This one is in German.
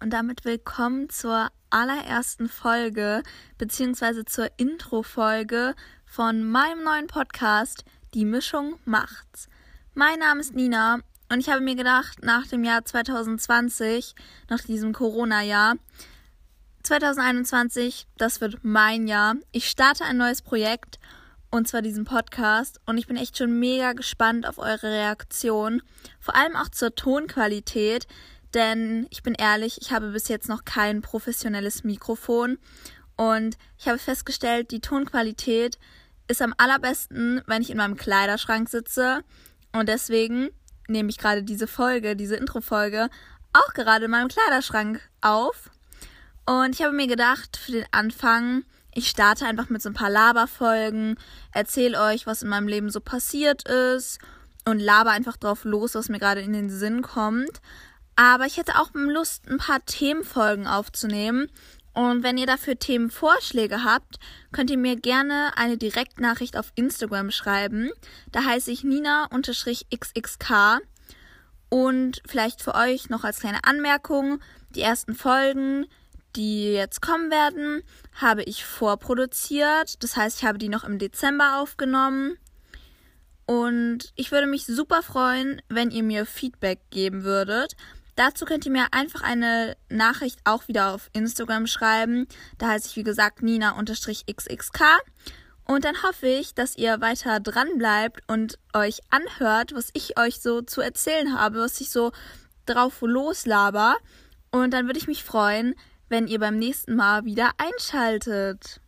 und damit willkommen zur allerersten Folge beziehungsweise zur Intro-Folge von meinem neuen Podcast Die Mischung macht's. Mein Name ist Nina und ich habe mir gedacht, nach dem Jahr 2020, nach diesem Corona-Jahr, 2021, das wird mein Jahr. Ich starte ein neues Projekt und zwar diesen Podcast und ich bin echt schon mega gespannt auf eure Reaktion, vor allem auch zur Tonqualität, denn ich bin ehrlich, ich habe bis jetzt noch kein professionelles Mikrofon und ich habe festgestellt, die Tonqualität ist am allerbesten, wenn ich in meinem Kleiderschrank sitze und deswegen nehme ich gerade diese Folge, diese Intro-Folge auch gerade in meinem Kleiderschrank auf. Und ich habe mir gedacht, für den Anfang, ich starte einfach mit so ein paar Laberfolgen, erzähle euch, was in meinem Leben so passiert ist und laber einfach drauf los, was mir gerade in den Sinn kommt. Aber ich hätte auch Lust, ein paar Themenfolgen aufzunehmen. Und wenn ihr dafür Themenvorschläge habt, könnt ihr mir gerne eine Direktnachricht auf Instagram schreiben. Da heiße ich Nina-XXK. Und vielleicht für euch noch als kleine Anmerkung, die ersten Folgen, die jetzt kommen werden, habe ich vorproduziert. Das heißt, ich habe die noch im Dezember aufgenommen. Und ich würde mich super freuen, wenn ihr mir Feedback geben würdet. Dazu könnt ihr mir einfach eine Nachricht auch wieder auf Instagram schreiben. Da heiße ich, wie gesagt, Nina-XXK. Und dann hoffe ich, dass ihr weiter dran bleibt und euch anhört, was ich euch so zu erzählen habe, was ich so drauf loslaber. Und dann würde ich mich freuen, wenn ihr beim nächsten Mal wieder einschaltet.